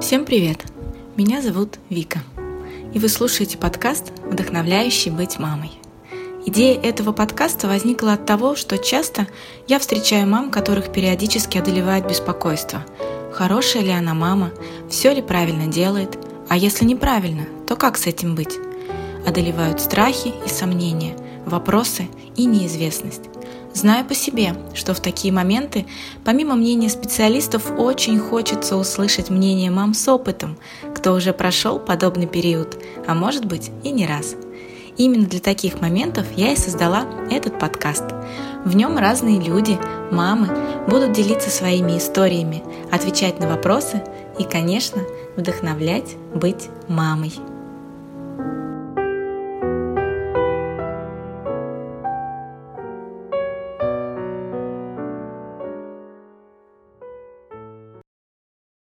Всем привет! Меня зовут Вика, и вы слушаете подкаст «Вдохновляющий быть мамой». Идея этого подкаста возникла от того, что часто я встречаю мам, которых периодически одолевает беспокойство. Хорошая ли она мама, все ли правильно делает, а если неправильно, то как с этим быть? Одолевают страхи и сомнения, вопросы и неизвестность. Знаю по себе, что в такие моменты, помимо мнения специалистов, очень хочется услышать мнение мам с опытом, кто уже прошел подобный период, а может быть и не раз. Именно для таких моментов я и создала этот подкаст. В нем разные люди, мамы, будут делиться своими историями, отвечать на вопросы и, конечно, вдохновлять быть мамой.